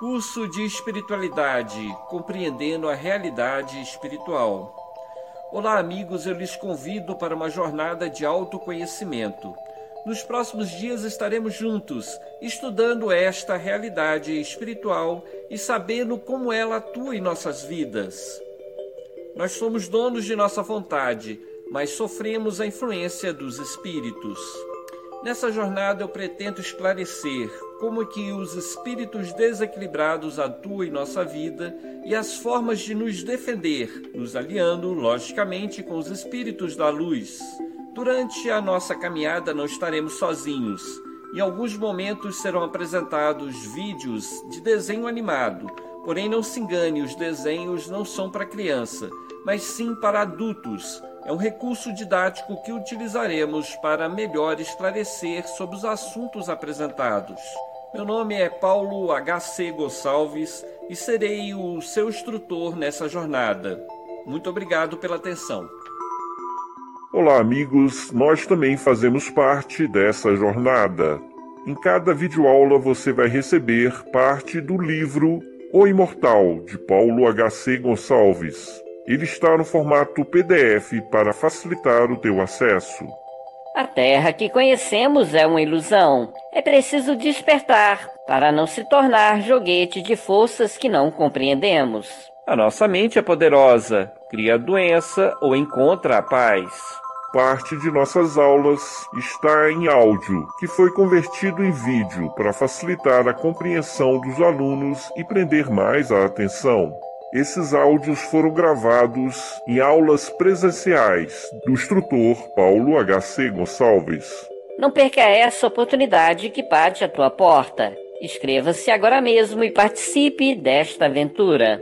Curso de Espiritualidade Compreendendo a Realidade Espiritual. Olá, amigos, eu lhes convido para uma jornada de autoconhecimento. Nos próximos dias estaremos juntos, estudando esta realidade espiritual e sabendo como ela atua em nossas vidas. Nós somos donos de nossa vontade, mas sofremos a influência dos espíritos. Nessa jornada eu pretendo esclarecer como que os espíritos desequilibrados atuam em nossa vida e as formas de nos defender, nos aliando, logicamente, com os espíritos da luz. Durante a nossa caminhada não estaremos sozinhos. Em alguns momentos serão apresentados vídeos de desenho animado. Porém, não se engane, os desenhos não são para criança, mas sim para adultos. É um recurso didático que utilizaremos para melhor esclarecer sobre os assuntos apresentados. Meu nome é Paulo H.C. Gonçalves e serei o seu instrutor nessa jornada. Muito obrigado pela atenção. Olá, amigos. Nós também fazemos parte dessa jornada. Em cada videoaula você vai receber parte do livro O Imortal, de Paulo H.C. Gonçalves. Ele está no formato PDF para facilitar o teu acesso. A terra que conhecemos é uma ilusão. É preciso despertar para não se tornar joguete de forças que não compreendemos. A nossa mente é poderosa, cria a doença ou encontra a paz. Parte de nossas aulas está em áudio, que foi convertido em vídeo para facilitar a compreensão dos alunos e prender mais a atenção. Esses áudios foram gravados em aulas presenciais do instrutor Paulo H.C. Gonçalves. Não perca essa oportunidade que bate à tua porta. Inscreva-se agora mesmo e participe desta aventura.